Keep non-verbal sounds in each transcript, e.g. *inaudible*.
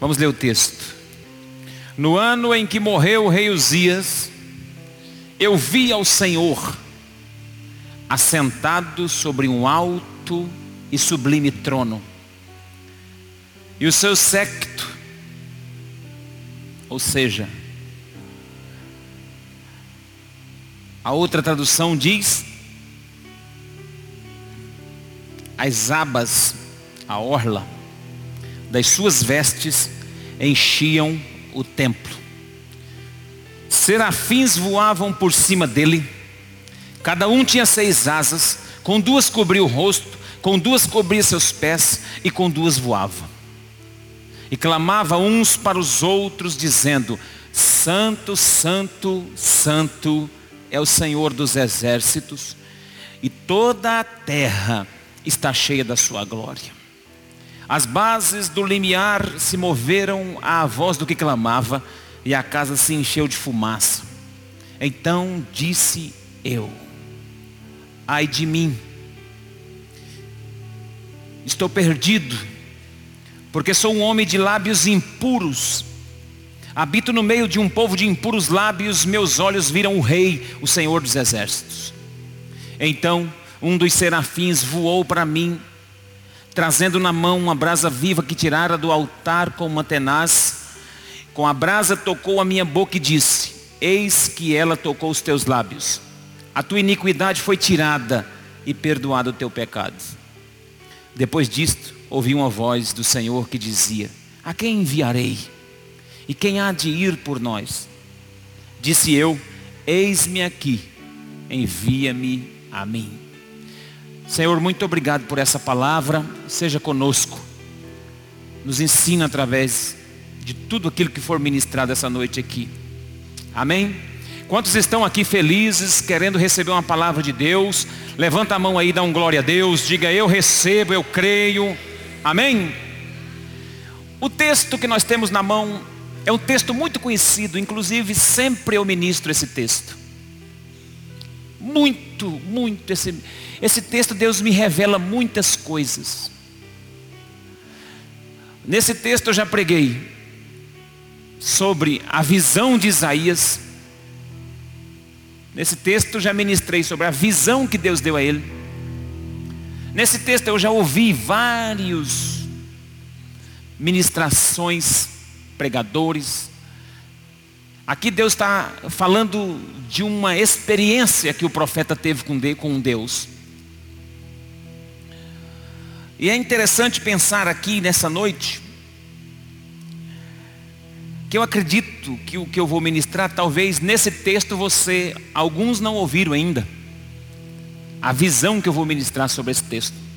Vamos ler o texto. No ano em que morreu o rei Uzias, eu vi ao Senhor assentado sobre um alto e sublime trono, e o seu séquito, ou seja, a outra tradução diz, as abas, a orla, das suas vestes enchiam o templo. Serafins voavam por cima dele, cada um tinha seis asas, com duas cobria o rosto, com duas cobria seus pés e com duas voava. E clamava uns para os outros, dizendo: Santo, Santo, Santo é o Senhor dos exércitos, e toda a terra está cheia da sua glória. As bases do limiar se moveram à voz do que clamava, e a casa se encheu de fumaça. Então disse eu: Ai de mim, estou perdido, porque sou um homem de lábios impuros. Habito no meio de um povo de impuros lábios, meus olhos viram o Rei, o Senhor dos Exércitos. Então um dos serafins voou para mim trazendo na mão uma brasa viva que tirara do altar com uma tenaz. Com a brasa tocou a minha boca e disse: Eis que ela tocou os teus lábios. A tua iniquidade foi tirada e perdoado o teu pecado. Depois disto, ouvi uma voz do Senhor que dizia: A quem enviarei? E quem há de ir por nós? Disse eu: Eis-me aqui, envia-me a mim. Senhor, muito obrigado por essa palavra. Seja conosco. Nos ensina através de tudo aquilo que for ministrado essa noite aqui. Amém? Quantos estão aqui felizes, querendo receber uma palavra de Deus? Levanta a mão aí, dá um glória a Deus. Diga eu recebo, eu creio. Amém? O texto que nós temos na mão é um texto muito conhecido, inclusive sempre eu ministro esse texto. Muito, muito esse esse texto Deus me revela muitas coisas. Nesse texto eu já preguei sobre a visão de Isaías. Nesse texto eu já ministrei sobre a visão que Deus deu a ele. Nesse texto eu já ouvi vários ministrações, pregadores. Aqui Deus está falando de uma experiência que o profeta teve com Deus. E é interessante pensar aqui nessa noite, que eu acredito que o que eu vou ministrar, talvez nesse texto você, alguns não ouviram ainda, a visão que eu vou ministrar sobre esse texto.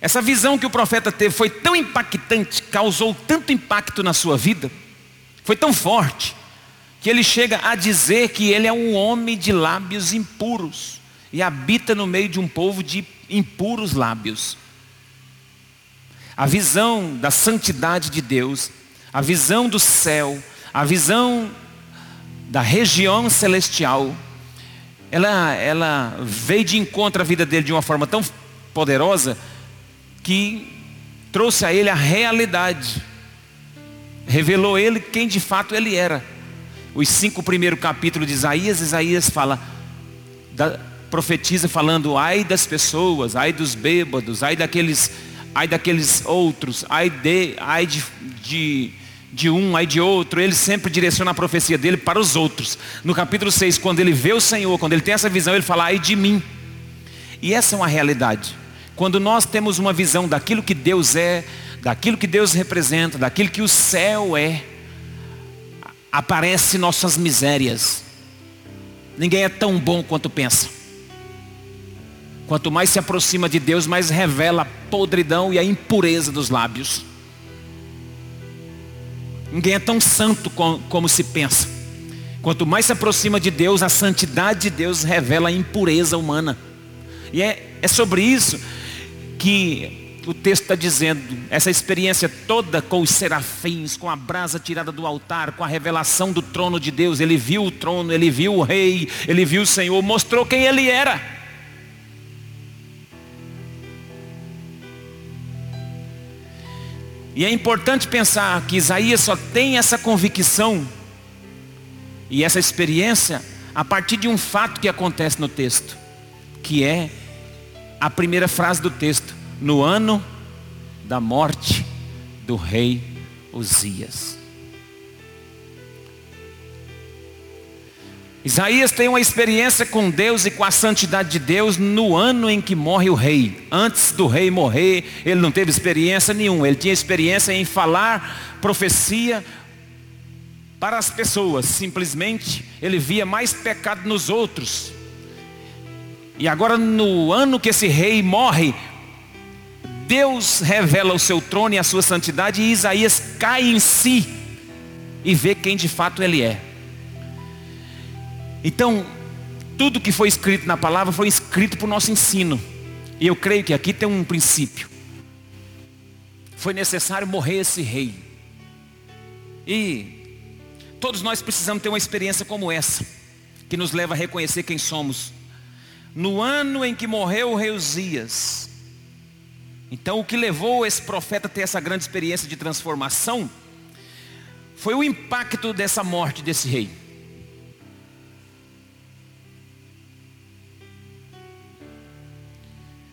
Essa visão que o profeta teve foi tão impactante, causou tanto impacto na sua vida, foi tão forte, que ele chega a dizer que ele é um homem de lábios impuros e habita no meio de um povo de impuros lábios. A visão da santidade de Deus, a visão do céu, a visão da região celestial, ela, ela veio de encontro à vida dele de uma forma tão poderosa que trouxe a ele a realidade, revelou ele quem de fato ele era. Os cinco primeiros capítulos de Isaías, Isaías fala da, profetiza falando ai das pessoas, ai dos bêbados, ai daqueles, ai daqueles outros, ai de, ai de, de, de um, ai de outro. Ele sempre direciona a profecia dele para os outros. No capítulo 6, quando ele vê o Senhor, quando ele tem essa visão, ele fala ai de mim. E essa é uma realidade. Quando nós temos uma visão daquilo que Deus é, daquilo que Deus representa, daquilo que o céu é, aparecem nossas misérias. Ninguém é tão bom quanto pensa. Quanto mais se aproxima de Deus, mais revela a podridão e a impureza dos lábios. Ninguém é tão santo como se pensa. Quanto mais se aproxima de Deus, a santidade de Deus revela a impureza humana. E é, é sobre isso que o texto está dizendo, essa experiência toda com os serafins, com a brasa tirada do altar, com a revelação do trono de Deus. Ele viu o trono, ele viu o rei, ele viu o Senhor, mostrou quem ele era. E é importante pensar que Isaías só tem essa convicção e essa experiência a partir de um fato que acontece no texto, que é a primeira frase do texto: no ano da morte do rei Uzias. Isaías tem uma experiência com Deus e com a santidade de Deus no ano em que morre o rei. Antes do rei morrer, ele não teve experiência nenhuma. Ele tinha experiência em falar profecia para as pessoas. Simplesmente ele via mais pecado nos outros. E agora, no ano que esse rei morre, Deus revela o seu trono e a sua santidade, e Isaías cai em si e vê quem de fato ele é. Então, tudo que foi escrito na palavra foi escrito para o nosso ensino. E eu creio que aqui tem um princípio. Foi necessário morrer esse rei. E todos nós precisamos ter uma experiência como essa, que nos leva a reconhecer quem somos. No ano em que morreu o rei Uzias, então o que levou esse profeta a ter essa grande experiência de transformação foi o impacto dessa morte desse rei.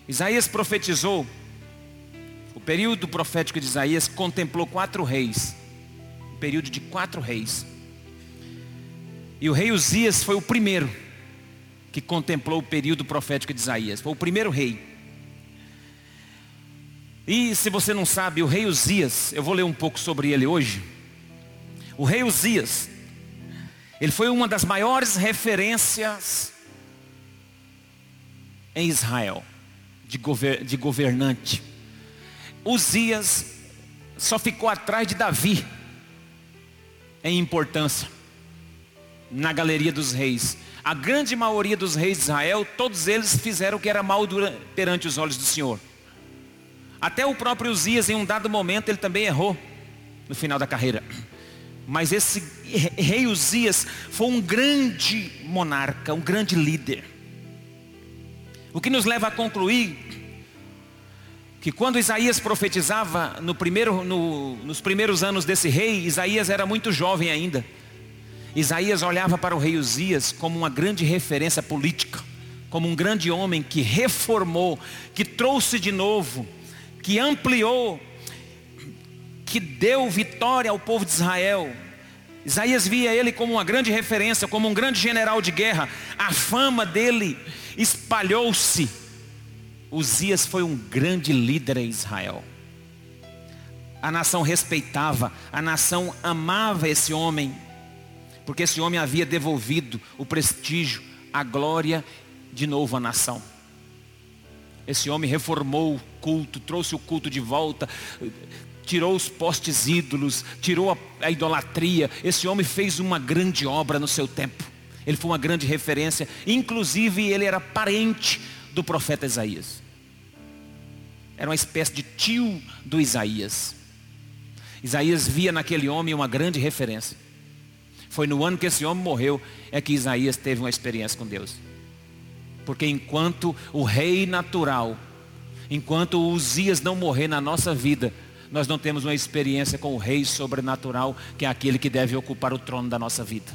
Isaías profetizou, o período profético de Isaías contemplou quatro reis, um período de quatro reis. E o rei Uzias foi o primeiro que contemplou o período profético de Isaías, foi o primeiro rei. E se você não sabe, o rei Uzias, eu vou ler um pouco sobre ele hoje. O rei Uzias, ele foi uma das maiores referências em Israel de, gover, de governante. Uzias só ficou atrás de Davi em importância na galeria dos reis. A grande maioria dos reis de Israel, todos eles fizeram o que era mal perante os olhos do Senhor. Até o próprio Uzias, em um dado momento, ele também errou no final da carreira. Mas esse rei Uzias foi um grande monarca, um grande líder. O que nos leva a concluir que quando Isaías profetizava no primeiro, no, nos primeiros anos desse rei, Isaías era muito jovem ainda. Isaías olhava para o rei Uzias como uma grande referência política, como um grande homem que reformou, que trouxe de novo, que ampliou, que deu vitória ao povo de Israel. Isaías via ele como uma grande referência, como um grande general de guerra. A fama dele espalhou-se. Uzias foi um grande líder em Israel. A nação respeitava, a nação amava esse homem, porque esse homem havia devolvido o prestígio, a glória de novo à nação. Esse homem reformou o culto, trouxe o culto de volta, tirou os postes ídolos, tirou a, a idolatria. Esse homem fez uma grande obra no seu tempo. Ele foi uma grande referência, inclusive ele era parente do profeta Isaías. Era uma espécie de tio do Isaías. Isaías via naquele homem uma grande referência. Foi no ano que esse homem morreu é que Isaías teve uma experiência com Deus. Porque enquanto o rei natural, enquanto o Uzias não morrer na nossa vida, nós não temos uma experiência com o rei sobrenatural, que é aquele que deve ocupar o trono da nossa vida.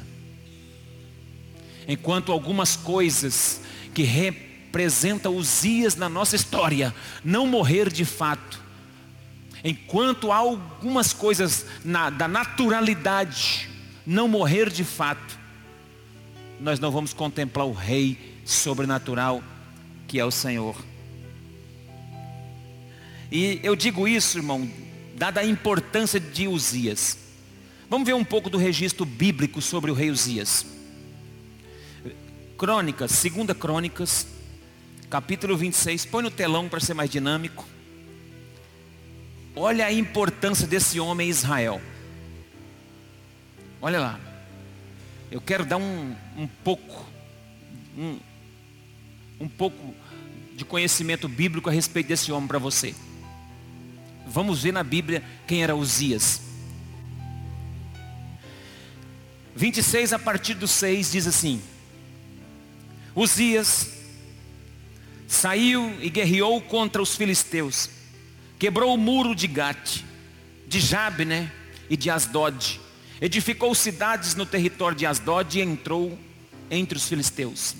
Enquanto algumas coisas que representam os dias na nossa história não morrer de fato, enquanto há algumas coisas na, da naturalidade não morrer de fato, nós não vamos contemplar o Rei sobrenatural que é o Senhor. E eu digo isso, irmão, dada a importância de Uzias. Vamos ver um pouco do registro bíblico sobre o rei Uzias. Crônicas, segunda Crônicas, capítulo 26. Põe no telão para ser mais dinâmico. Olha a importância desse homem em Israel. Olha lá. Eu quero dar um, um pouco, um, um pouco de conhecimento bíblico a respeito desse homem para você. Vamos ver na Bíblia quem era Uzias. 26 a partir do 6 diz assim: Uzias saiu e guerreou contra os filisteus, quebrou o muro de Gate, de Jabne e de Asdod. Edificou cidades no território de Asdod e entrou entre os filisteus.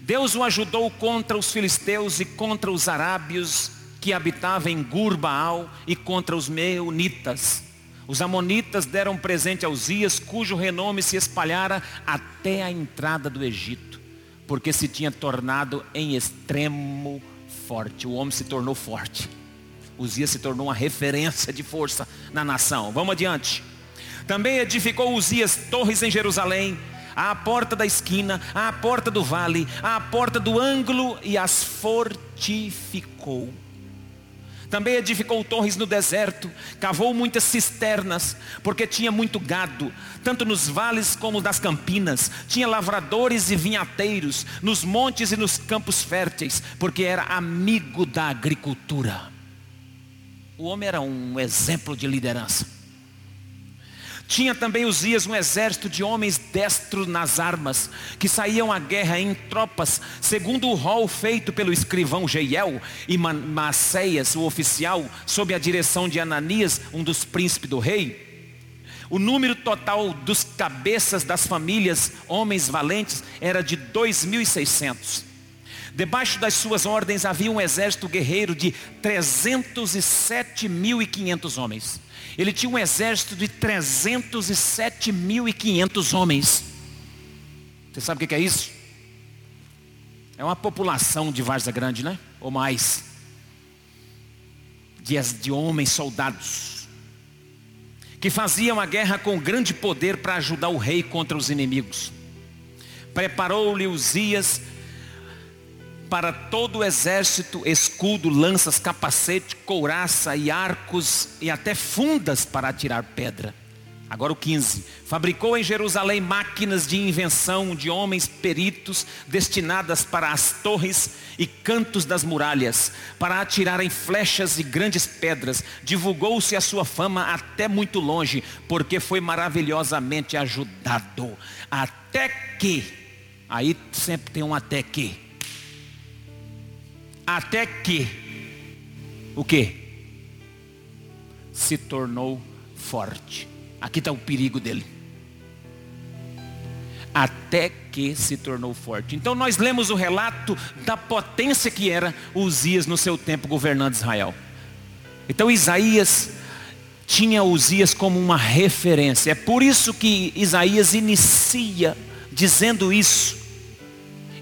Deus o ajudou contra os filisteus e contra os arábios que habitavam em Gurbaal e contra os meunitas. Os amonitas deram presente a Uzias, cujo renome se espalhara até a entrada do Egito, porque se tinha tornado em extremo forte. O homem se tornou forte. Uzias se tornou uma referência de força na nação. Vamos adiante. Também edificou Uzias torres em Jerusalém, à porta da esquina, à porta do vale, à porta do ângulo e as fortificou. Também edificou torres no deserto, cavou muitas cisternas, porque tinha muito gado, tanto nos vales como nas campinas. Tinha lavradores e vinhateiros, nos montes e nos campos férteis, porque era amigo da agricultura. O homem era um exemplo de liderança. Tinha também Uzias um exército de homens destros nas armas, que saíam à guerra em tropas, segundo o rol feito pelo escrivão Jeiel e Maceias, o oficial, sob a direção de Ananias, um dos príncipes do rei. O número total dos cabeças das famílias, homens valentes, era de 2.600. Debaixo das suas ordens havia um exército guerreiro de 307.500 homens. Ele tinha um exército de 307.500 homens. Você sabe o que é isso? É uma população de Varza Grande, né? Ou mais. De, de homens soldados. Que faziam a guerra com grande poder para ajudar o rei contra os inimigos. Preparou-lhe Uzias para todo o exército escudo, lanças, capacete, couraça e arcos e até fundas para atirar pedra. Agora o 15. Fabricou em Jerusalém máquinas de invenção de homens peritos destinadas para as torres e cantos das muralhas, para atirarem flechas e grandes pedras. Divulgou-se a sua fama até muito longe, porque foi maravilhosamente ajudado. Até que, aí sempre tem um até que até que o que? Se tornou forte. Aqui está o perigo dele. Até que se tornou forte. Então nós lemos o relato da potência que era Uzias no seu tempo governando Israel. Então Isaías tinha Uzias como uma referência. É por isso que Isaías inicia dizendo isso.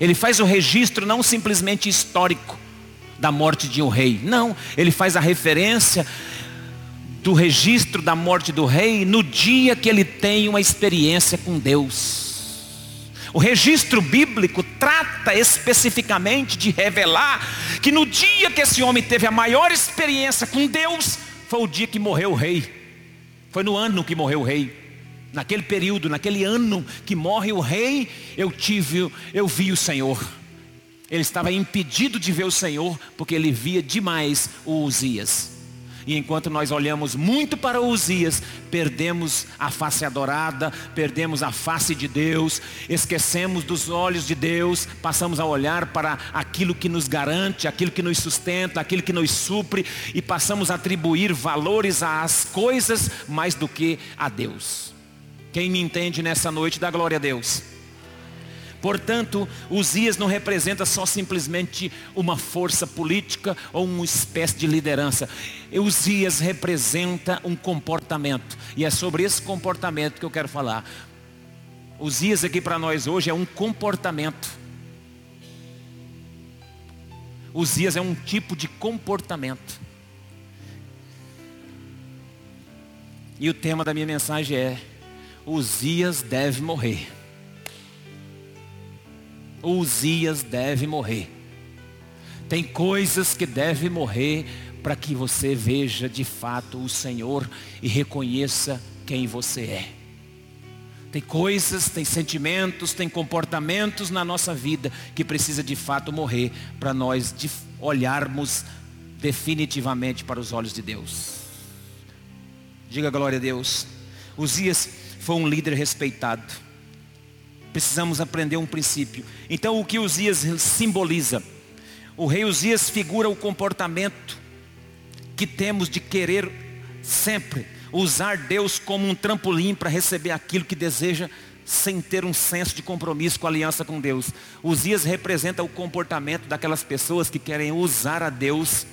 Ele faz o registro não simplesmente histórico, da morte de um rei. Não, ele faz a referência do registro da morte do rei no dia que ele tem uma experiência com Deus. O registro bíblico trata especificamente de revelar que no dia que esse homem teve a maior experiência com Deus, foi o dia que morreu o rei. Foi no ano que morreu o rei. Naquele período, naquele ano que morre o rei, eu tive, eu vi o Senhor. Ele estava impedido de ver o Senhor, porque ele via demais o Uzias. E enquanto nós olhamos muito para Uzias, perdemos a face adorada, perdemos a face de Deus, esquecemos dos olhos de Deus, passamos a olhar para aquilo que nos garante, aquilo que nos sustenta, aquilo que nos supre, e passamos a atribuir valores às coisas mais do que a Deus. Quem me entende nessa noite, dá glória a Deus. Portanto, Uzias não representa só simplesmente uma força política ou uma espécie de liderança. Uzias representa um comportamento. E é sobre esse comportamento que eu quero falar. Uzias aqui para nós hoje é um comportamento. Uzias é um tipo de comportamento. E o tema da minha mensagem é: Uzias deve morrer. Uzias deve morrer. Tem coisas que devem morrer para que você veja de fato o Senhor e reconheça quem você é. Tem coisas, tem sentimentos, tem comportamentos na nossa vida que precisa de fato morrer para nós olharmos definitivamente para os olhos de Deus. Diga glória a Deus. Uzias foi um líder respeitado precisamos aprender um princípio. Então, o que Uzias simboliza? O rei Uzias figura o comportamento que temos de querer sempre usar Deus como um trampolim para receber aquilo que deseja sem ter um senso de compromisso com a aliança com Deus. Uzias representa o comportamento daquelas pessoas que querem usar a Deus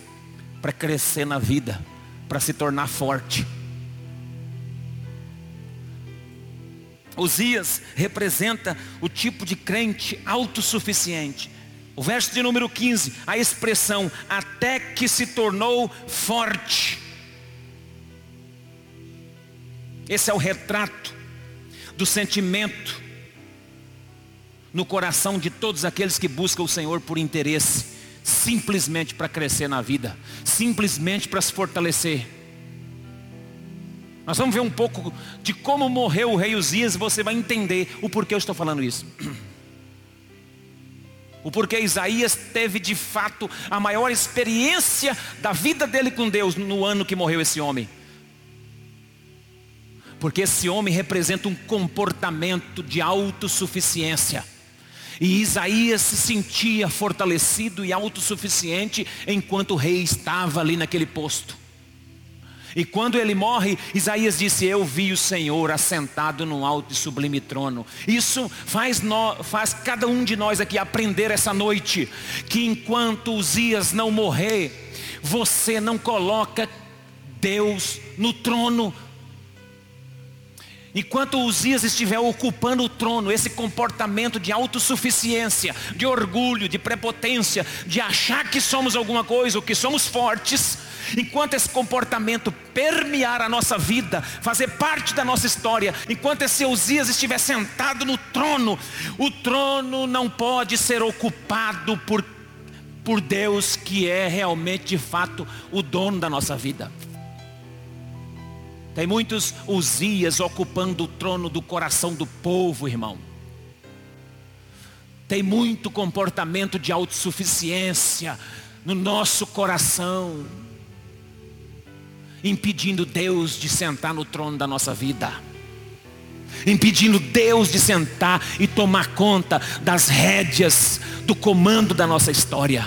para crescer na vida, para se tornar forte. Uzias representa o tipo de crente autossuficiente. O verso de número 15, a expressão até que se tornou forte. Esse é o retrato do sentimento no coração de todos aqueles que buscam o Senhor por interesse, simplesmente para crescer na vida, simplesmente para se fortalecer. Nós vamos ver um pouco de como morreu o rei Uzias e você vai entender o porquê eu estou falando isso. *clears throat* O porquê Isaías teve de fato a maior experiência da vida dele com Deus no ano que morreu esse homem. Porque esse homem representa um comportamento de autossuficiência. E Isaías se sentia fortalecido e autossuficiente enquanto o rei estava ali naquele posto. E quando ele morre, Isaías disse: Eu vi o Senhor assentado num alto e sublime trono. Isso faz, no, faz cada um de nós aqui aprender essa noite que enquanto Uzias não morrer, você não coloca Deus no trono Enquanto Uzias estiver ocupando o trono, esse comportamento de autossuficiência, de orgulho, de prepotência, de achar que somos alguma coisa, ou que somos fortes, enquanto esse comportamento permear a nossa vida, fazer parte da nossa história, enquanto esse Uzias estiver sentado no trono, o trono não pode ser ocupado por, por Deus, que é realmente de fato o dono da nossa vida. Tem muitos Uzias ocupando o trono do coração do povo, irmão. Tem muito comportamento de autossuficiência no nosso coração, impedindo Deus de sentar no trono da nossa vida, impedindo Deus de sentar e tomar conta das rédeas do comando da nossa história.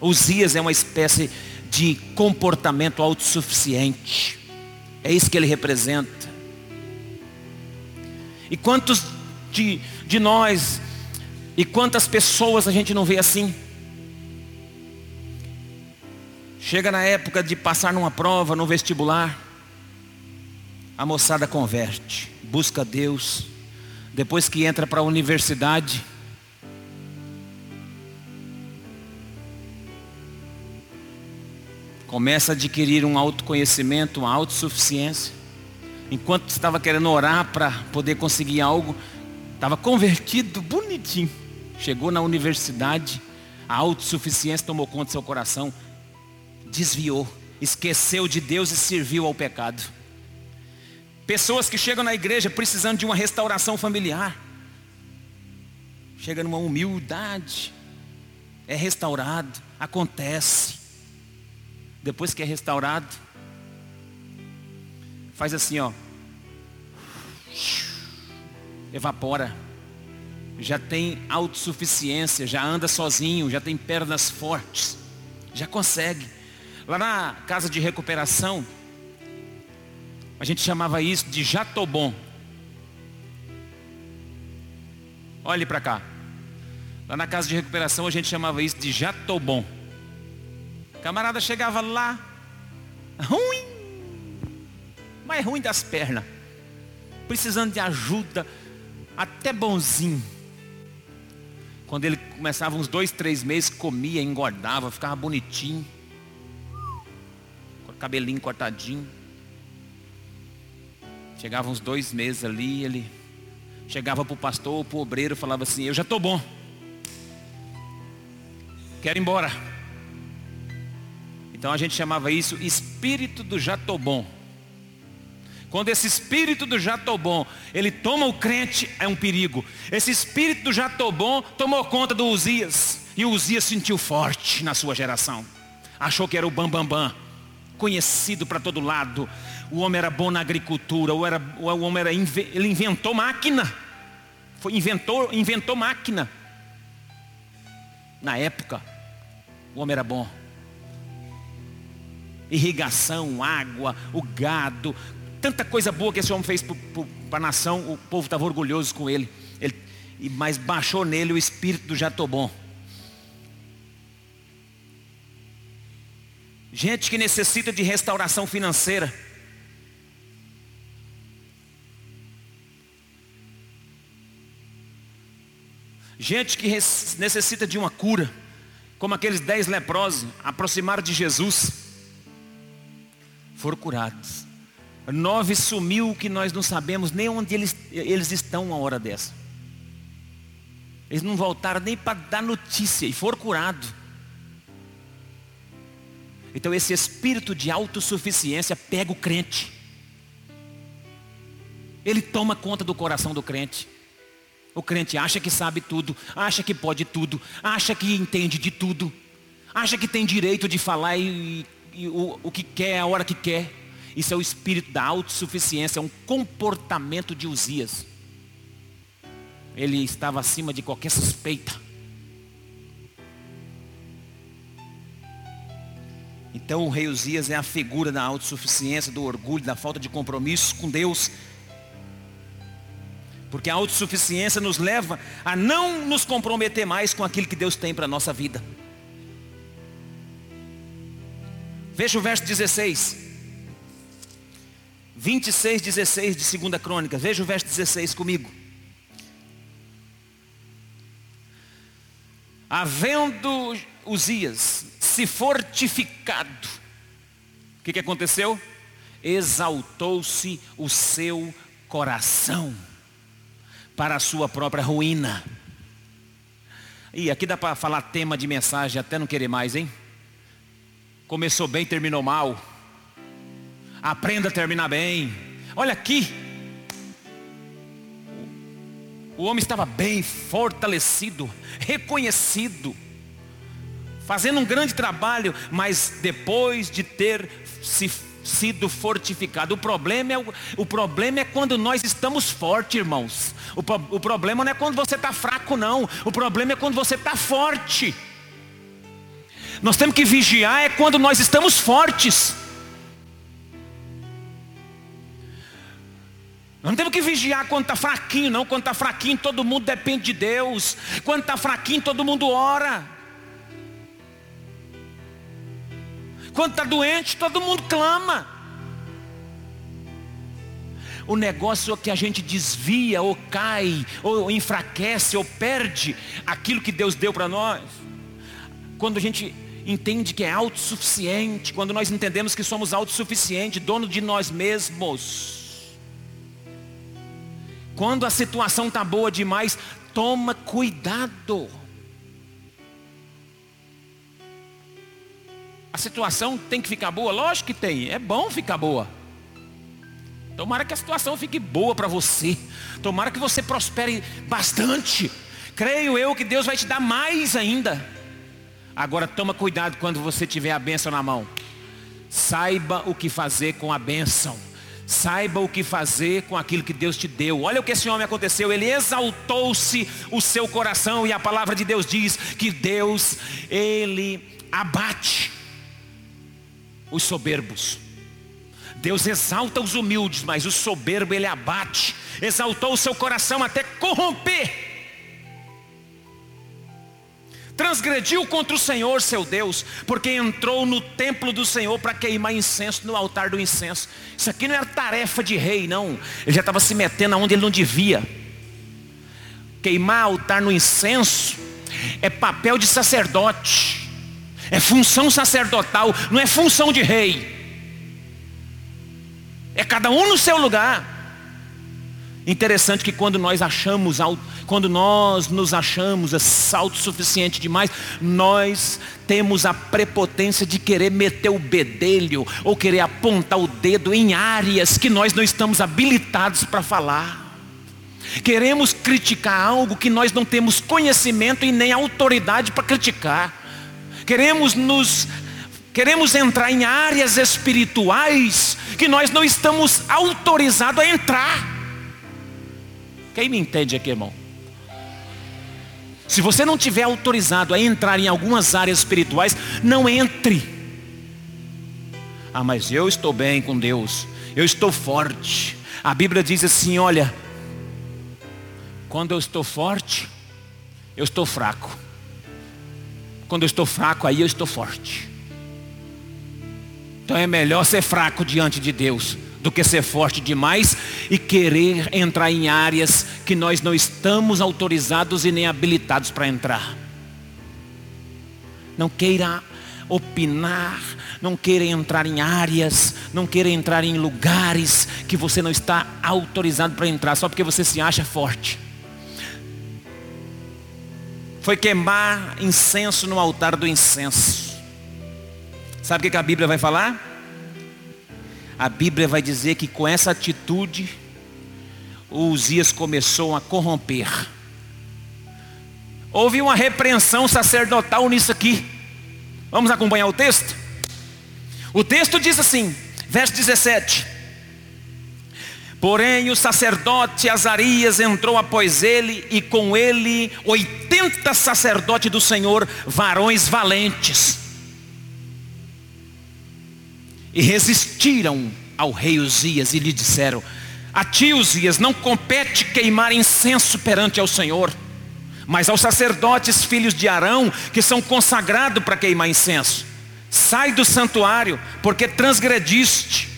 Uzias é uma espécie de comportamento autossuficiente. É isso que ele representa. E quantos de, de nós, e quantas pessoas a gente não vê assim? Chega na época de passar numa prova, no vestibular, a moçada converte, busca Deus, depois que entra para a universidade, começa a adquirir um autoconhecimento, uma autossuficiência. Enquanto estava querendo orar para poder conseguir algo, estava convertido bonitinho. Chegou na universidade, a autossuficiência tomou conta do seu coração, desviou, esqueceu de Deus e serviu ao pecado. Pessoas que chegam na igreja precisando de uma restauração familiar, chega numa humildade, é restaurado, acontece depois que é restaurado, faz assim, ó. Evapora. Já tem autossuficiência, já anda sozinho, já tem pernas fortes, já consegue. Lá na casa de recuperação, a gente chamava isso de jatobom. Olhe para cá. Lá na casa de recuperação a gente chamava isso de jatobom. Camarada chegava lá, ruim, mas ruim das pernas, precisando de ajuda, até bonzinho. Quando ele começava uns dois, três meses, comia, engordava, ficava bonitinho, com o cabelinho cortadinho. Chegava uns dois meses ali, ele chegava para o pastor ou para o obreiro falava assim, eu já estou bom. Quero ir embora. Então a gente chamava isso espírito do Jatobom. Quando esse espírito do Jatobom, ele toma o crente, é um perigo. Esse espírito do Jatobom tomou conta do Uzias. E o Uzias sentiu forte na sua geração. Achou que era o Bambambam. Bam, bam, conhecido para todo lado. O homem era bom na agricultura. O, era, o homem era, ele inventou máquina. Foi, inventou, inventou máquina. Na época, o homem era bom. Irrigação, água, o gado, tanta coisa boa que esse homem fez para a nação, o povo estava orgulhoso com ele. ele. Mas baixou nele o espírito do Jatobom. Gente que necessita de restauração financeira. Gente que necessita de uma cura, como aqueles dez leprosos, aproximaram de Jesus, foram curados. Nove sumiu que nós não sabemos nem onde eles, eles estão uma hora dessa. Eles não voltaram nem para dar notícia e foram curados. Então esse espírito de autossuficiência pega o crente. Ele toma conta do coração do crente. O crente acha que sabe tudo, acha que pode tudo, acha que entende de tudo, acha que tem direito de falar e o, o que quer, a hora que quer. Isso é o espírito da autossuficiência, é um comportamento de Uzias. Ele estava acima de qualquer suspeita. Então o rei Uzias é a figura da autossuficiência, do orgulho, da falta de compromisso com Deus porque a autossuficiência nos leva a não nos comprometer mais com aquilo que Deus tem para a nossa vida. Veja o verso 16. 26, 16 de 2 Crônica. Veja o verso 16 comigo. Havendo Uzias se fortificado, o que, que aconteceu? Exaltou-se o seu coração para a sua própria ruína. E aqui dá para falar tema de mensagem até não querer mais, hein? Começou bem, terminou mal. Aprenda a terminar bem. Olha aqui. O homem estava bem, fortalecido, reconhecido, fazendo um grande trabalho, mas depois de ter se sido fortificado. O problema é, o problema é quando nós estamos fortes, irmãos. O, o problema não é quando você está fraco, não. O problema é quando você está forte. Nós temos que vigiar é quando nós estamos fortes. Nós não temos que vigiar quando está fraquinho, não. Quando está fraquinho, todo mundo depende de Deus. Quando está fraquinho, todo mundo ora. Quando está doente, todo mundo clama. O negócio é que a gente desvia, ou cai, ou enfraquece, ou perde aquilo que Deus deu para nós. Quando a gente entende que é autossuficiente, quando nós entendemos que somos autossuficientes, dono de nós mesmos. Quando a situação está boa demais, toma cuidado. A situação tem que ficar boa? Lógico que tem. É bom ficar boa. Tomara que a situação fique boa para você. Tomara que você prospere bastante. Creio eu que Deus vai te dar mais ainda. Agora toma cuidado quando você tiver a bênção na mão. Saiba o que fazer com a bênção. Saiba o que fazer com aquilo que Deus te deu. Olha o que esse homem aconteceu. Ele exaltou-se o seu coração e a palavra de Deus diz que Deus ele abate os soberbos. Deus exalta os humildes, mas o soberbo ele abate. Exaltou o seu coração até corromper. Transgrediu contra o Senhor, seu Deus, porque entrou no templo do Senhor para queimar incenso no altar do incenso. Isso aqui não era tarefa de rei, não. Ele já estava se metendo aonde ele não devia. Queimar altar no incenso é papel de sacerdote. É função sacerdotal, não é função de rei. É cada um no seu lugar. Interessante que quando nós achamos, quando nós nos achamos autossuficiente demais, nós temos a prepotência de querer meter o bedelho ou querer apontar o dedo em áreas que nós não estamos habilitados para falar. Queremos criticar algo que nós não temos conhecimento e nem autoridade para criticar queremos nos queremos entrar em áreas espirituais que nós não estamos autorizados a entrar. Quem me entende aqui, irmão? Se você não tiver autorizado a entrar em algumas áreas espirituais, não entre. Ah, mas eu estou bem com Deus. Eu estou forte. A Bíblia diz assim, olha, quando eu estou forte, eu estou fraco. Quando eu estou fraco, aí eu estou forte. Então é melhor ser fraco diante de Deus do que ser forte demais e querer entrar em áreas que nós não estamos autorizados e nem habilitados para entrar. Não queira opinar, não queira entrar em áreas, não queira entrar em lugares que você não está autorizado para entrar, só porque você se acha forte. Foi queimar incenso no altar do incenso. Sabe o que a Bíblia vai falar? A Bíblia vai dizer que com essa atitude, o Uzias começou a corromper. Houve uma repreensão sacerdotal nisso aqui. Vamos acompanhar o texto? O texto diz assim, verso 17: Porém o sacerdote Azarias entrou após ele, e com ele oitenta sacerdotes do Senhor, varões valentes e resistiram ao rei Uzias e lhe disseram: A ti, Uzias, não compete queimar incenso perante ao Senhor, mas aos sacerdotes filhos de Arão, que são consagrados para queimar incenso. Sai do santuário, porque transgrediste,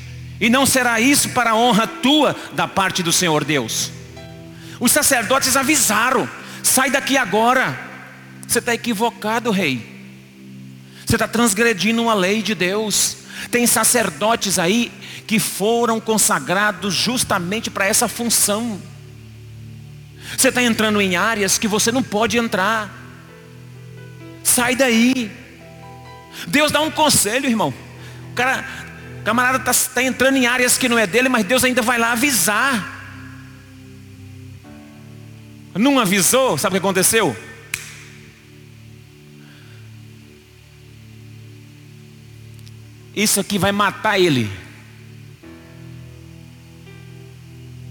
e não será isso para a honra tua da parte do Senhor Deus. Os sacerdotes avisaram: sai daqui agora. Você está equivocado, rei. Você está transgredindo uma lei de Deus. Tem sacerdotes aí que foram consagrados justamente para essa função. Você está entrando em áreas que você não pode entrar. Sai daí. Deus dá um conselho, irmão. O cara, o camarada está tá entrando em áreas que não é dele, mas Deus ainda vai lá avisar. Não avisou, sabe o que aconteceu? Isso aqui vai matar ele.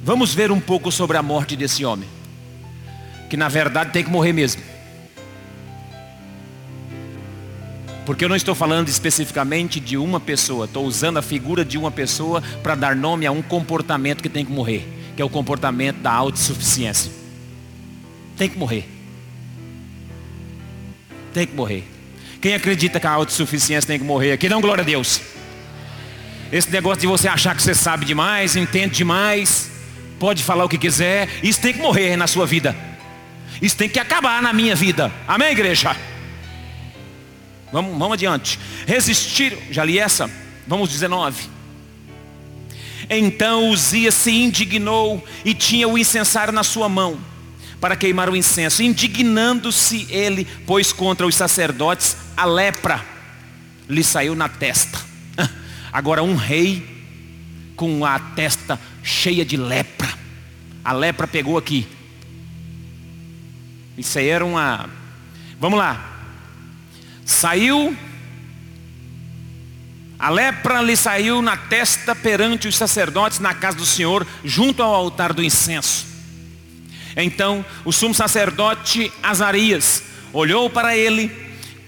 Vamos ver um pouco sobre a morte desse homem. Que na verdade tem que morrer mesmo. Porque eu não estou falando especificamente de uma pessoa, estou usando a figura de uma pessoa para dar nome a um comportamento que tem que morrer, que é o comportamento da autossuficiência. Tem que morrer. Tem que morrer. Quem acredita que a autossuficiência tem que morrer aqui? Não, glória a Deus. Esse negócio de você achar que você sabe demais, entende demais, pode falar o que quiser, isso tem que morrer na sua vida. Isso tem que acabar na minha vida. Amém, igreja? Vamos, vamos adiante. Resistir, já li essa? Vamos 19. Então Uzias se indignou e tinha o incensário na sua mão para queimar o incenso. Indignando-se ele, pois contra os sacerdotes, a lepra lhe saiu na testa. *laughs* Agora um rei com a testa cheia de lepra. A lepra pegou aqui. Isso aí era uma. Vamos lá. Saiu. A lepra lhe saiu na testa perante os sacerdotes na casa do Senhor, junto ao altar do incenso. Então o sumo sacerdote Azarias olhou para ele,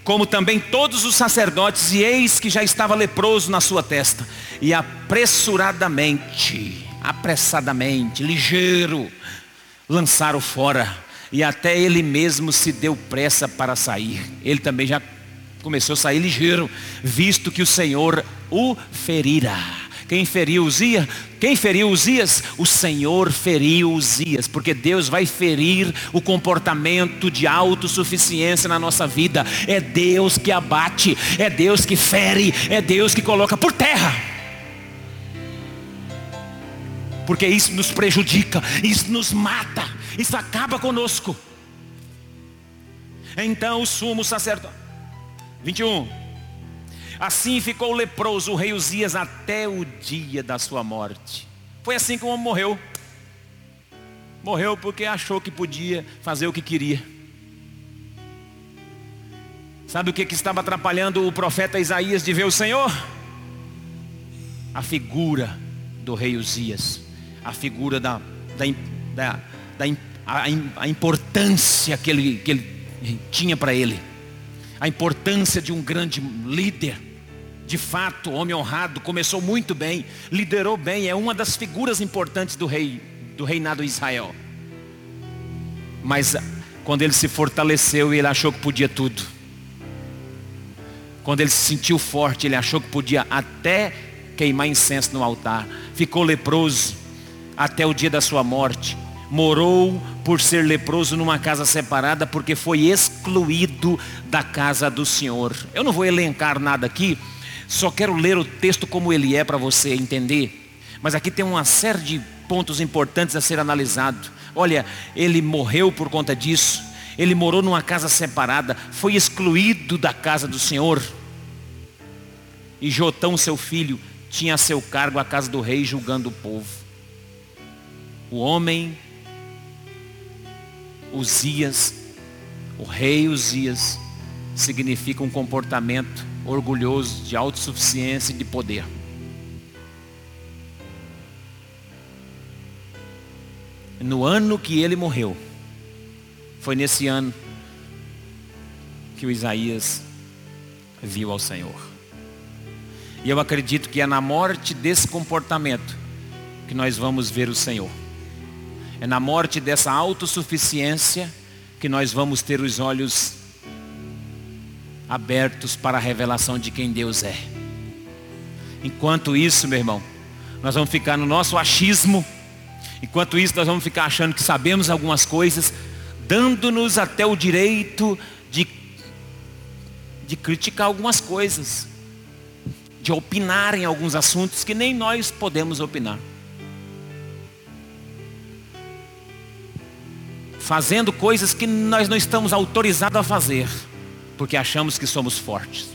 como também todos os sacerdotes, e eis que já estava leproso na sua testa. E apressuradamente, apressadamente, ligeiro, lançaram fora. E até ele mesmo se deu pressa para sair. Ele também já começou a sair ligeiro, visto que o Senhor o ferira. Quem feriu Uzias? Quem feriu Uzias? O Senhor feriu Uzias, porque Deus vai ferir o comportamento de autossuficiência na nossa vida. É Deus que abate, é Deus que fere, é Deus que coloca por terra. Porque isso nos prejudica, isso nos mata, isso acaba conosco. Então o sumo sacerdote. 21. Assim ficou leproso o rei Uzias até o dia da sua morte. Foi assim que o homem morreu. Morreu porque achou que podia fazer o que queria. Sabe o que, que estava atrapalhando o profeta Isaías de ver o Senhor? A figura do rei Uzias. A figura da, da, da, da a, a importância que ele, que ele tinha para ele. A importância de um grande líder De fato, homem honrado, começou muito bem, liderou bem, é uma das figuras importantes do rei, do reinado de Israel. Mas quando ele se fortaleceu ele achou que podia tudo. Quando ele se sentiu forte, ele achou que podia até queimar incenso no altar. Ficou leproso até o dia da sua morte. Morou por ser leproso numa casa separada, porque foi excluído da casa do Senhor. Eu não vou elencar nada aqui, só quero ler o texto como ele é para você entender. Mas aqui tem uma série de pontos importantes a ser analisado. Olha, ele morreu por conta disso. Ele morou numa casa separada, foi excluído da casa do Senhor. E Jotão, seu filho, tinha a seu cargo a casa do rei julgando o povo. O homem Uzias, o rei Uzias, significa um comportamento orgulhoso, de autossuficiência e de poder. No ano que ele morreu, foi nesse ano que o Isaías viu ao Senhor. E eu acredito que é na morte desse comportamento que nós vamos ver o Senhor. É na morte dessa autossuficiência que nós vamos ter os olhos abertos para a revelação de quem Deus é. Enquanto isso, meu irmão, nós vamos ficar no nosso achismo. Enquanto isso, nós vamos ficar achando que sabemos algumas coisas, dando-nos até o direito de, de criticar algumas coisas de opinar em alguns assuntos que nem nós podemos opinar. Fazendo coisas que nós não estamos autorizados a fazer, porque achamos que somos fortes.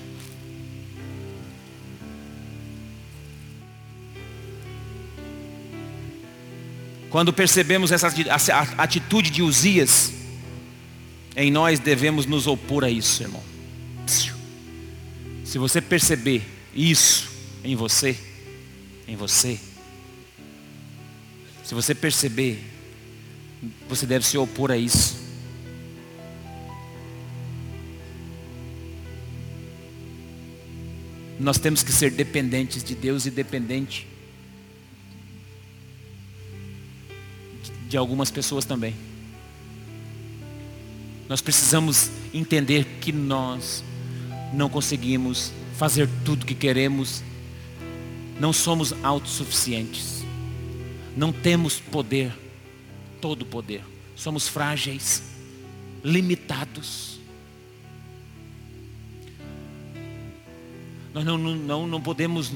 Quando percebemos essa atitude de Uzias, em nós devemos nos opor a isso, irmão. Se você perceber isso em você, em você. Se você perceber, você deve se opor a isso. Nós temos que ser dependentes de Deus e dependente de algumas pessoas também. Nós precisamos entender que nós não conseguimos fazer tudo o que queremos. Não somos autossuficientes. Não temos poder, todo poder. Somos frágeis, limitados. Nós não, não, não podemos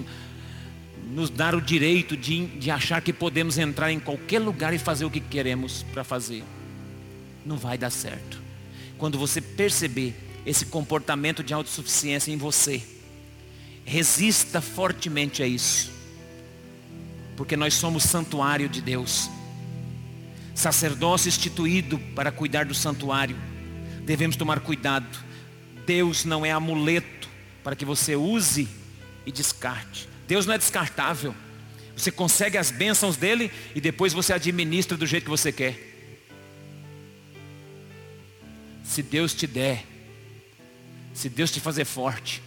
nos dar o direito de, de achar que podemos entrar em qualquer lugar e fazer o que queremos para fazer. Não vai dar certo. Quando você perceber esse comportamento de autossuficiência em você, Resista fortemente a isso. Porque nós somos santuário de Deus. Sacerdócio instituído para cuidar do santuário. Devemos tomar cuidado. Deus não é amuleto para que você use e descarte. Deus não é descartável. Você consegue as bênçãos dele e depois você administra do jeito que você quer. Se Deus te der, se Deus te fazer forte,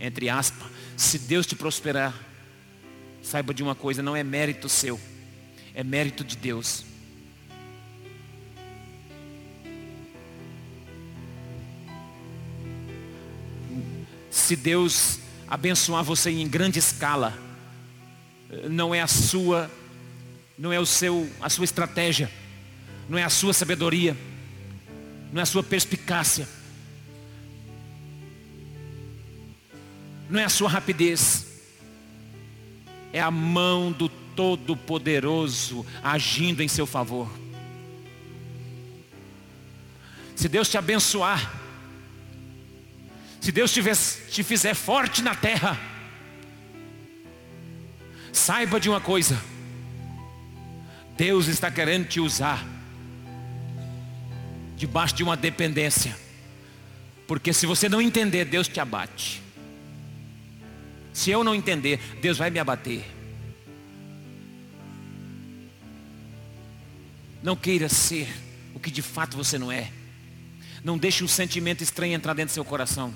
entre aspas, se Deus te prosperar, saiba de uma coisa, não é mérito seu, é mérito de Deus. Se Deus abençoar você em grande escala, não é a sua, não é o seu, a sua estratégia, não é a sua sabedoria, não é a sua perspicácia, não é a sua rapidez, é a mão do Todo-Poderoso agindo em seu favor. Se Deus te abençoar, se Deus te, fizer forte na terra, saiba de uma coisa: Deus está querendo te usar debaixo de uma dependência, porque se você não entender, Deus te abate. Se eu não entender, Deus vai me abater. Não queira ser o que de fato você não é. Não deixe um sentimento estranho entrar dentro do seu coração.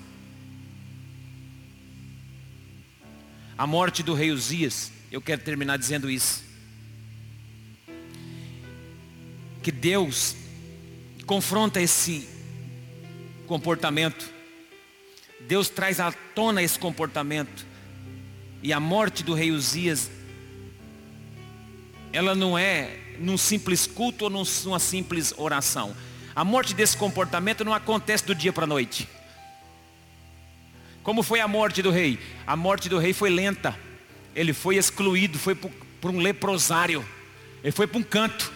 A morte do rei Uzias, eu quero terminar dizendo isso. Que Deus confronta esse comportamento. Deus traz à tona esse comportamento. E a morte do rei Uzias, ela não é num simples culto ou numa simples oração. A morte desse comportamento não acontece do dia para a noite. Como foi a morte do rei? A morte do rei foi lenta. Ele foi excluído, foi por um leprosário. Ele foi para um canto,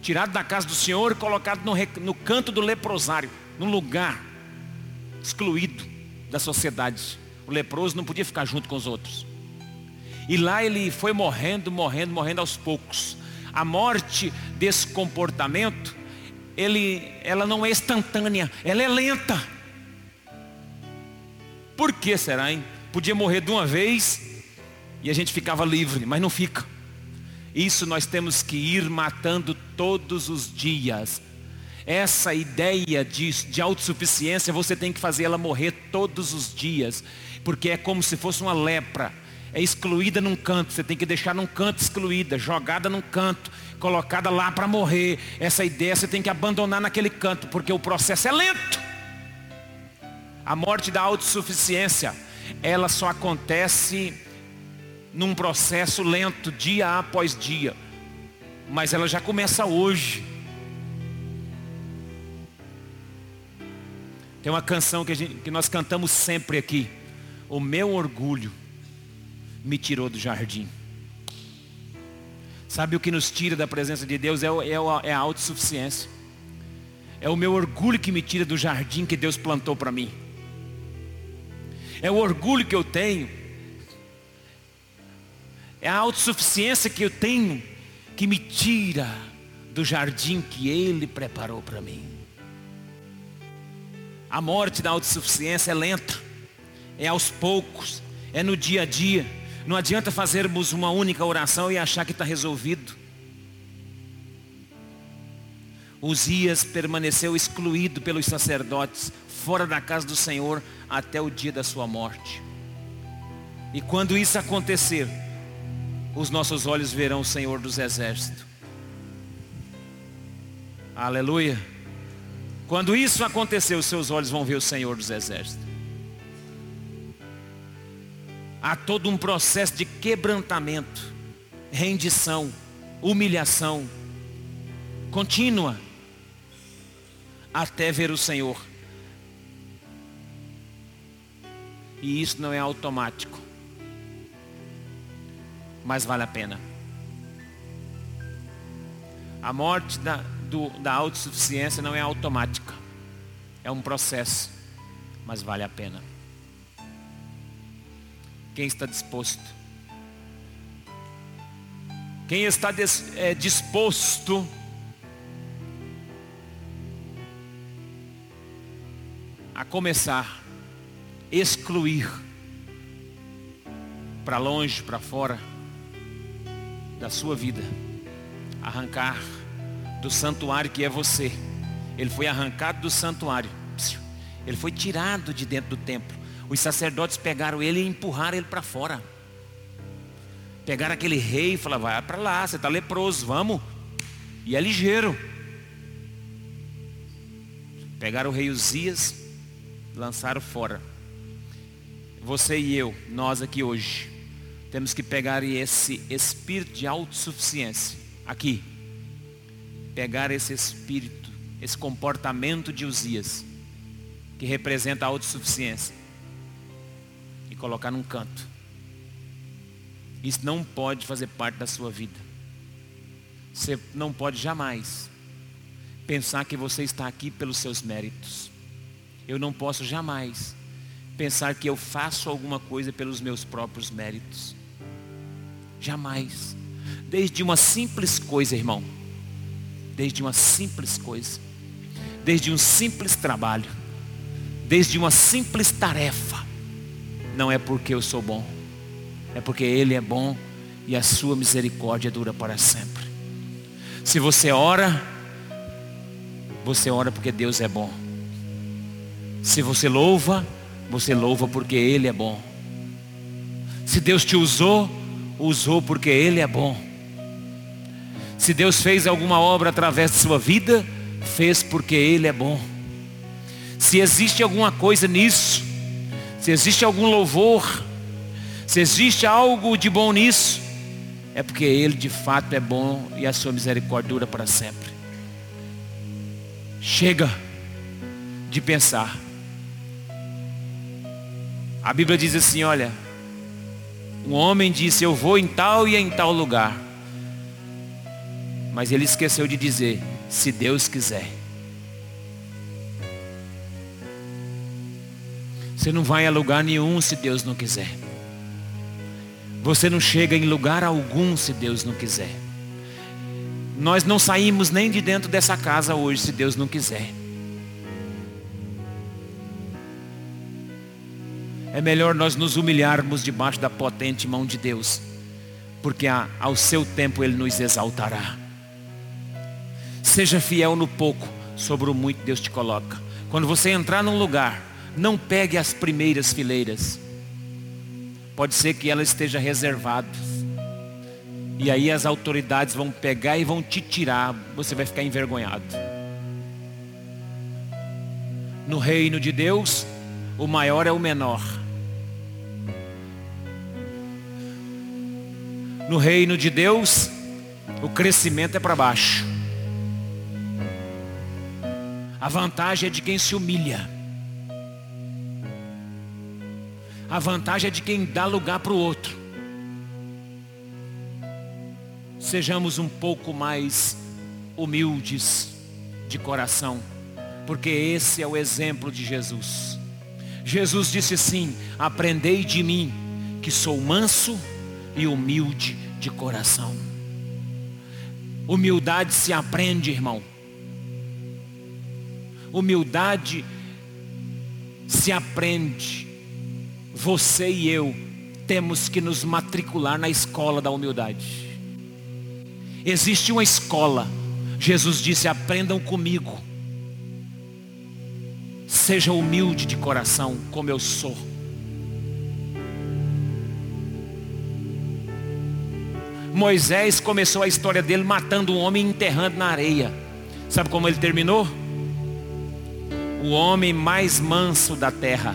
tirado da casa do Senhor e colocado no, no canto do leprosário, num lugar excluído da sociedade. O leproso não podia ficar junto com os outros. E lá ele foi morrendo, morrendo, morrendo aos poucos. A morte desse comportamento, ele, ela não é instantânea, ela é lenta. Por que será, hein? Podia morrer de uma vez e a gente ficava livre, mas não fica. Isso nós temos que ir matando todos os dias. Essa ideia de, de autossuficiência, você tem que fazer ela morrer todos os dias, porque é como se fosse uma lepra. É excluída num canto, você tem que deixar num canto excluída, jogada num canto, colocada lá para morrer. Essa ideia você tem que abandonar naquele canto, porque o processo é lento. A morte da autossuficiência, ela só acontece num processo lento, dia após dia. Mas ela já começa hoje. Tem uma canção que, gente, que nós cantamos sempre aqui. O meu orgulho me tirou do jardim. Sabe o que nos tira da presença de Deus? É, é, é a autossuficiência. É o meu orgulho que me tira do jardim que Deus plantou para mim. É o orgulho que eu tenho. É a autossuficiência que eu tenho que me tira do jardim que Ele preparou para mim. A morte da autossuficiência é lenta, é aos poucos, é no dia a dia. Não adianta fazermos uma única oração e achar que está resolvido. Uzias permaneceu excluído pelos sacerdotes, fora da casa do Senhor até o dia da sua morte. E quando isso acontecer, os nossos olhos verão o Senhor dos Exércitos. Aleluia. Quando isso acontecer, os seus olhos vão ver o Senhor dos Exércitos. Há todo um processo de quebrantamento, rendição, humilhação, contínua, até ver o Senhor. E isso não é automático. Mas vale a pena. A morte da, do, da autossuficiência não é automática. É um processo. Mas vale a pena. Quem está disposto? Quem está des, é, disposto a começar excluir para longe, para fora da sua vida, arrancar do santuário que é você. Ele foi arrancado do santuário, ele foi tirado de dentro do templo. Os sacerdotes pegaram ele e empurraram ele para fora. Pegaram aquele rei e falaram: vai para lá, você está leproso, vamos. E é ligeiro. Pegaram o rei Uzias, lançaram fora você e eu, nós aqui hoje, temos que pegar esse espírito de autossuficiência aqui. Pegar esse espírito, esse comportamento de Uzias, que representa a autossuficiência, e colocar num canto. Isso não pode fazer parte da sua vida. Você não pode jamais pensar que você está aqui pelos seus méritos. Eu não posso jamais pensar que eu faço alguma coisa pelos meus próprios méritos. Jamais. Desde uma simples coisa, irmão. Desde uma simples coisa. Desde um simples trabalho. Desde uma simples tarefa. Não é porque eu sou bom. É porque Ele é bom e a sua misericórdia dura para sempre. Se você ora, você ora porque Deus é bom. Se você louva, você louva porque Ele é bom. Se Deus te usou, usou porque Ele é bom. Se Deus fez alguma obra através de sua vida, fez porque Ele é bom. Se existe alguma coisa nisso, se existe algum louvor, se existe algo de bom nisso, é porque Ele de fato é bom e a sua misericórdia dura para sempre. Chega de pensar. A Bíblia diz assim: olha, um homem disse: Eu vou em tal e em tal lugar. Mas ele esqueceu de dizer: Se Deus quiser. Você não vai a lugar nenhum se Deus não quiser. Você não chega em lugar algum se Deus não quiser. Nós não saímos nem de dentro dessa casa hoje se Deus não quiser. É melhor nós nos humilharmos debaixo da potente mão de Deus, porque ao seu tempo Ele nos exaltará. Seja fiel no pouco, sobre o muito Deus te coloca. Quando você entrar num lugar, não pegue as primeiras fileiras. Pode ser que ela esteja reservada. E aí as autoridades vão pegar e vão te tirar. Você vai ficar envergonhado. No reino de Deus, o maior é o menor. No reino de Deus, o crescimento é para baixo. A vantagem é de quem se humilha. A vantagem é de quem dá lugar para o outro. Sejamos um pouco mais humildes de coração, porque esse é o exemplo de Jesus. Jesus disse assim: Aprendei de mim, que sou manso e humilde de coração. Humildade se aprende, irmão. Humildade se aprende você e eu temos que nos matricular na escola da humildade. Existe uma escola. Jesus disse: aprendam comigo. Seja humilde de coração, como eu sou. Moisés começou a história dele matando um homem e enterrando na areia. Sabe como ele terminou? O homem mais manso da terra